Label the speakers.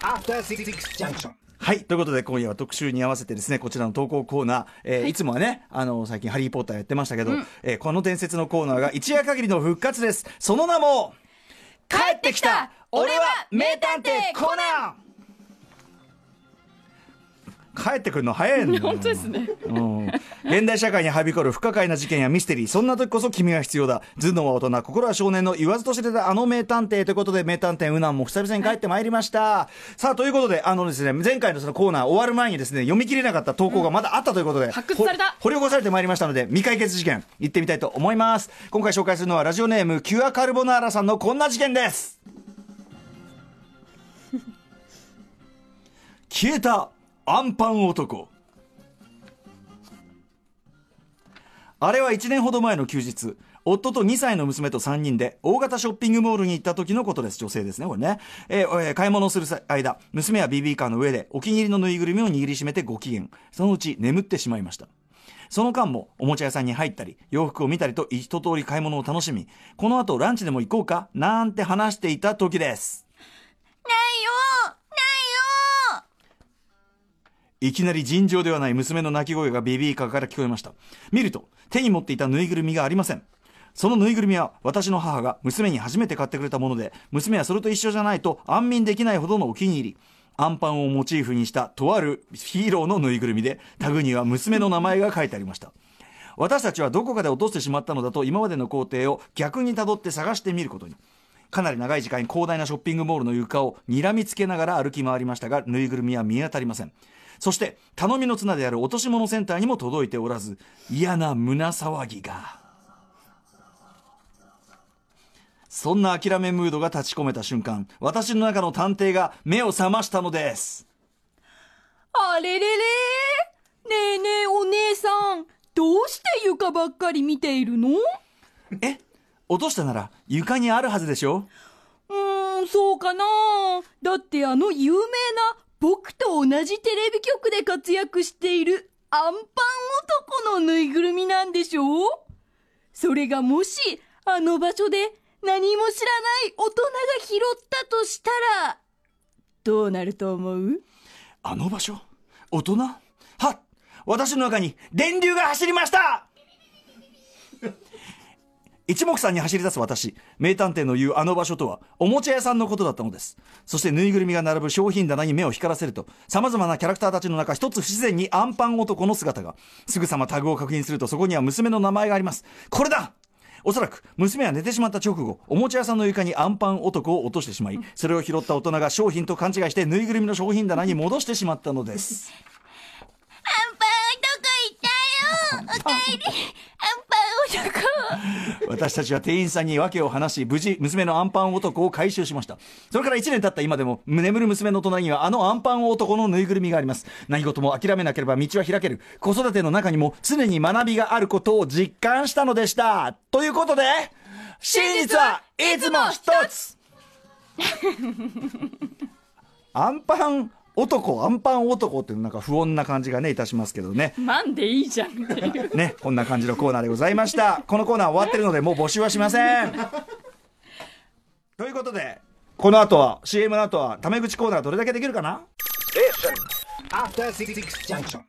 Speaker 1: After Six Junction.
Speaker 2: はい。ということで、今夜は特集に合わせてですね、こちらの投稿コーナー、えーい、つもはね、あの、最近ハリーポッターやってましたけど、えーこの伝説のコーナーが一夜限りの復活です。その名も、帰ってきた俺は名探偵コナン帰ってくるの早いんだよ。
Speaker 3: 本当ですね。
Speaker 2: うん。現代社会にはびこる不可解な事件やミステリー。そんな時こそ君が必要だ。頭脳は大人心は少年の言わずと知れたあの名探偵ということで名探偵ウナンも久々に帰ってまいりました、さあということであのですね前回のそのコーナー終わる前にですね読み切れなかった投稿がまだあったということで、
Speaker 3: 発掘された。
Speaker 2: ほ掘り起こされてまいりましたので未解決事件行ってみたいと思います。今回紹介するのはラジオネームキュアカルボナーラさんのこんな事件です。消えたアンパン男あれは1年ほど前の休日夫と2歳の娘と3人で大型ショッピングモールに行った時のことです。女性ですね、これね。えーえー買い物をする間、娘は BB カーの上でお気に入りのぬいぐるみを握りしめてご機嫌。そのうち眠ってしまいました。その間もおもちゃ屋さんに入ったり、洋服を見たりと一通り買い物を楽しみ、この後ランチでも行こうかなんて話していた時です。
Speaker 4: ないよないよ
Speaker 2: いきなり尋常ではない娘の泣き声がベビーカーから聞こえました。見ると、手に持っていたぬいぐるみがありません。そのぬいぐるみは私の母が娘に初めて買ってくれたもので、娘はそれと一緒じゃないと安眠できないほどのお気に入り。アンパンをモチーフにしたとあるヒーローのぬいぐるみで、タグには娘の名前が書いてありました。私たちはどこかで落としてしまったのだと今までの工程を逆に辿って探してみることに。かなり長い時間広大なショッピングモールの床を睨みつけながら歩き回りましたがぬいぐるみは見当たりませんそして頼みの綱である落とし物センターにも届いておらず嫌な胸騒ぎが。そんな諦めムードが立ち込めた瞬間私の中の探偵が目を覚ましたのです。
Speaker 3: あれれれ。ねえねえお姉さん、どうして床ばっかり見ているの？
Speaker 2: え落としたなら床にあるはずでしょ？
Speaker 3: うーん、そうかな。だってあの有名なじテレビ局で活躍しているアンパン男のぬいぐるみなんでしょう？それがもしあの場所で何も知らない大人が拾ったとしたら、どうなると思う？
Speaker 2: あの場所？大人？はっ！私の中に電流が走りました！一目散に走り出す私名探偵の言うあの場所とはおもちゃ屋さんのことだったのです。そしてぬいぐるみが並ぶ商品棚に目を光らせると様々なキャラクターたちの中一つ不自然にアンパン男の姿がすぐさまタグを確認するとそこには娘の名前があります。これだ!おそらく娘は寝てしまった直後おもちゃ屋さんの床にアンパン男を落としてしまいそれを拾った大人が商品と勘違いしてぬいぐるみの商品棚に戻してしまったのです。
Speaker 4: アンパン男いたよ!おかえり!アンパン男
Speaker 2: 私たちは店員さんに訳を話し無事娘のアンパン男を回収しました。それから1年経った今でも眠る娘の隣にはあのアンパン男のぬいぐるみがあります。何事も諦めなければ道は開ける。子育ての中にも常に学びがあることを実感したのでした。ということで真実はいつも一つ。アンパン男アンパン男っていうなんか不穏な感じがねいたしますけどね
Speaker 3: なんでいいじゃんっていう。
Speaker 2: ね、こんな感じのコーナーでございました。このコーナー終わってるので、もう募集はしません。ということで、この後は、CM の後は、タメ口コーナーどれだけできるかな
Speaker 1: ？Junction.